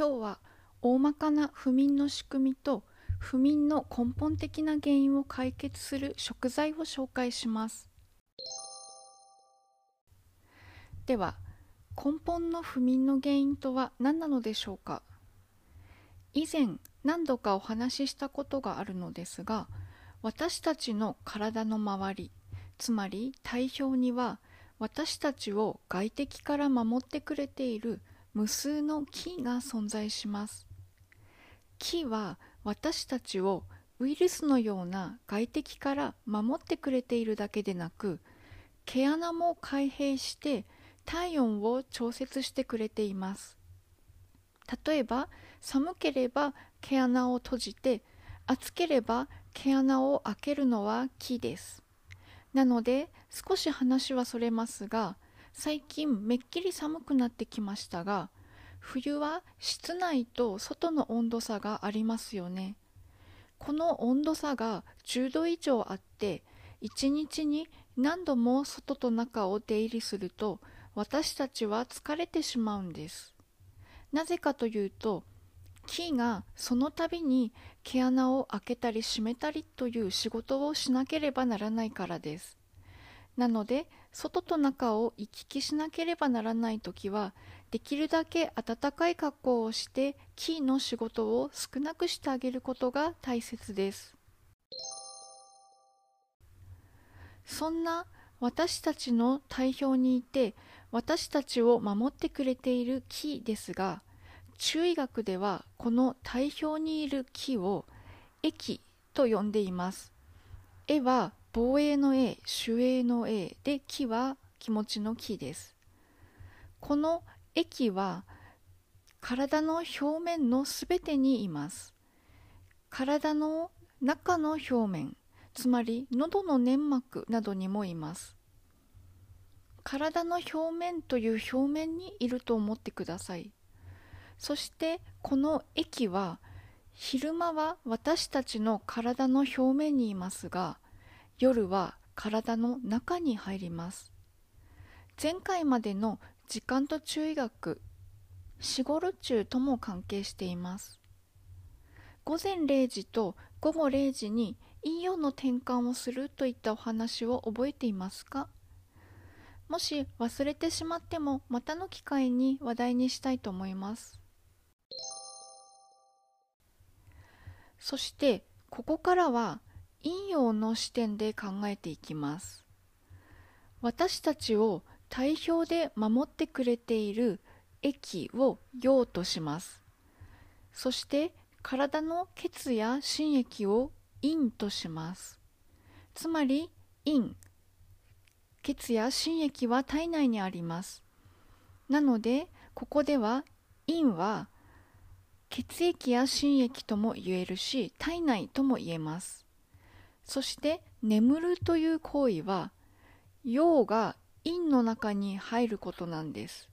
今日は大まかな不眠の仕組みと不眠の根本的な原因を解決する食材を紹介します。では根本の不眠の原因とは何なのでしょうか？以前何度かお話ししたことがあるのですが私たちの体の周りつまり体表には私たちを外敵から守ってくれている無数の木が存在します。木は私たちをウイルスのような外敵から守ってくれているだけでなく毛穴も開閉して体温を調節してくれています。例えば寒ければ毛穴を閉じて暑ければ毛穴を開けるのは木です。なので少し話はそれますが最近めっきり寒くなってきましたが冬は室内と外の温度差がありますよね。この温度差が10度以上あって1日に何度も外と中を出入りすると私たちは疲れてしまうんです。なぜかというと木がその度に毛穴を開けたり閉めたりという仕事をしなければならないからです。なので外と中を行き来しなければならない時はできるだけ暖かい格好をして木の仕事を少なくしてあげることが大切です。そんな私たちの体表にいて私たちを守ってくれている木ですが中医学ではこの体表にいる木を液と呼んでいます。絵は防衛の絵守衛の絵で木は気持ちの木です。この液は体の表面のすべてにいます。体の中の表面つまり喉の粘膜などにもいます。体の表面という表面にいると思ってください。そしてこの液は昼間は私たちの体の表面にいますが夜は体の中に入ります。前回までの時間と注意学四五ル中とも関係しています。午前0時と午後0時に陰陽の転換をするといったお話を覚えていますか？もし忘れてしまってもまたの機会に話題にしたいと思います。そしてここからは陰陽の視点で考えていきます。私たちを体表で守ってくれている液を陽とします。そして体の血や心液を陰とします。つまり陰。血や心液は体内にあります。なのでここでは陰は血液や心液とも言えるし体内とも言えます。そして眠るという行為は陽が陰の中に入ることなんです。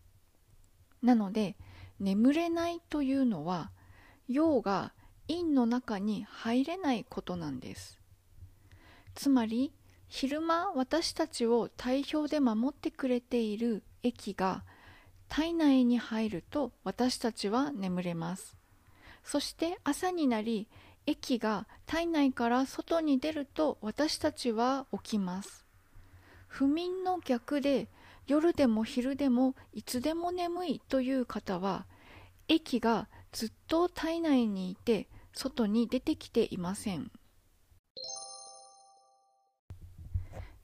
なので眠れないというのは陽が陰の中に入れないことなんです。つまり昼間私たちを体表で守ってくれている液が体内に入ると私たちは眠れます。そして朝になり液が体内から外に出ると私たちは起きます。不眠の逆で夜でも昼でもいつでも眠いという方は液がずっと体内にいて外に出てきていません。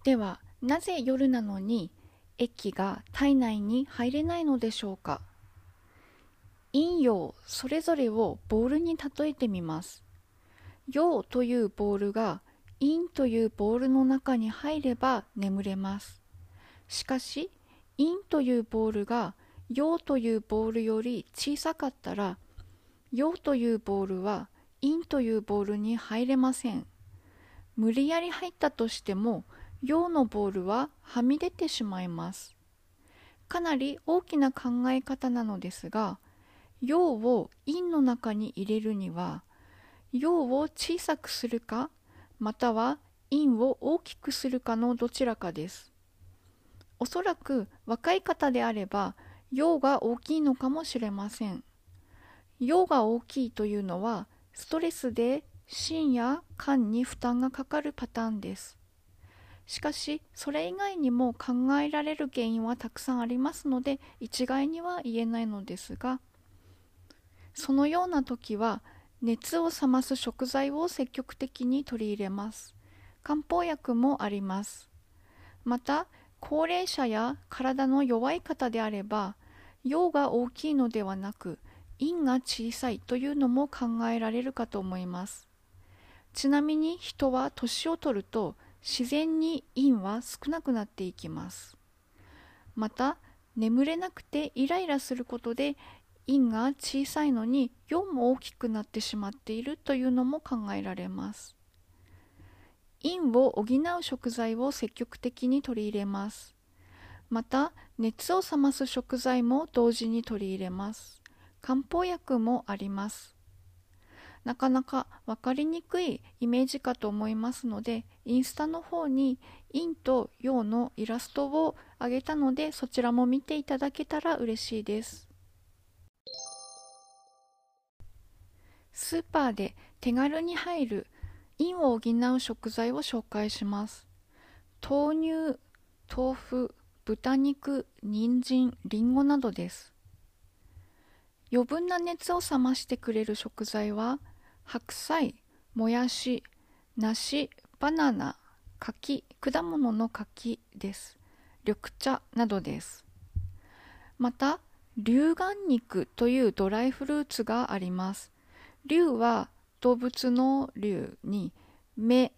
ではなぜ夜なのに液が体内に入れないのでしょうか？陰陽それぞれをボールに例えてみます。陽というボールが陰というボールの中に入れば眠れます。しかし陰というボールが陽というボールより小さかったら陽というボールは陰というボールに入れません。無理やり入ったとしても陽のボールははみ出てしまいます。かなり大きな考え方なのですが陽を陰の中に入れるには陽を小さくするかまたは陰を大きくするかのどちらかです。おそらく若い方であれば陽が大きいのかもしれません。陽が大きいというのはストレスで心や肝に負担がかかるパターンです。しかしそれ以外にも考えられる原因はたくさんありますので一概には言えないのですがそのような時は熱を冷ます食材を積極的に取り入れます。漢方薬もあります。また高齢者や体の弱い方であれば陽が大きいのではなく陰が小さいというのも考えられるかと思います。ちなみに人は年を取ると自然に陰は少なくなっていきます。また眠れなくてイライラすることで陰が小さいのに陽も大きくなってしまっているというのも考えられます。陰を補う食材を積極的に取り入れます。また熱を冷ます食材も同時に取り入れます。漢方薬もあります。なかなか分かりにくいイメージかと思いますのでインスタの方に陰と陽のイラストをあげたのでそちらも見ていただけたら嬉しいです。スーパーで手軽に入る陰を補う食材を紹介します。豆乳豆腐豚肉人参りんごなどです。余分な熱を冷ましてくれる食材は白菜もやし梨バナナ柿果物の柿です。緑茶などです。また龍眼肉というドライフルーツがあります。龍は動物の龍に目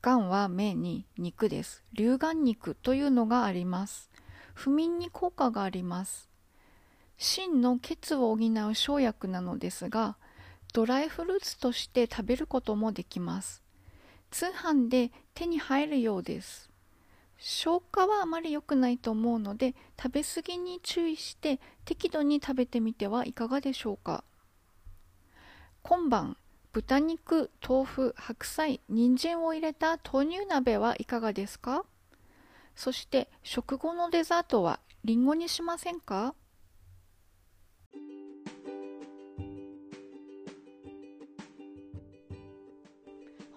眼は目に肉です。龍眼肉というのがあります。不眠に効果があります。真の血を補う生薬なのですがドライフルーツとして食べることもできます。通販で手に入るようです。消化はあまり良くないと思うので食べ過ぎに注意して適度に食べてみてはいかがでしょうか。今晩豚肉豆腐白菜人参を入れた豆乳鍋はいかがですか？そして食後のデザートはりんごにしませんか？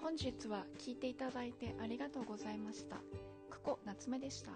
本日は聞いていただいてありがとうございました。久保夏目でした。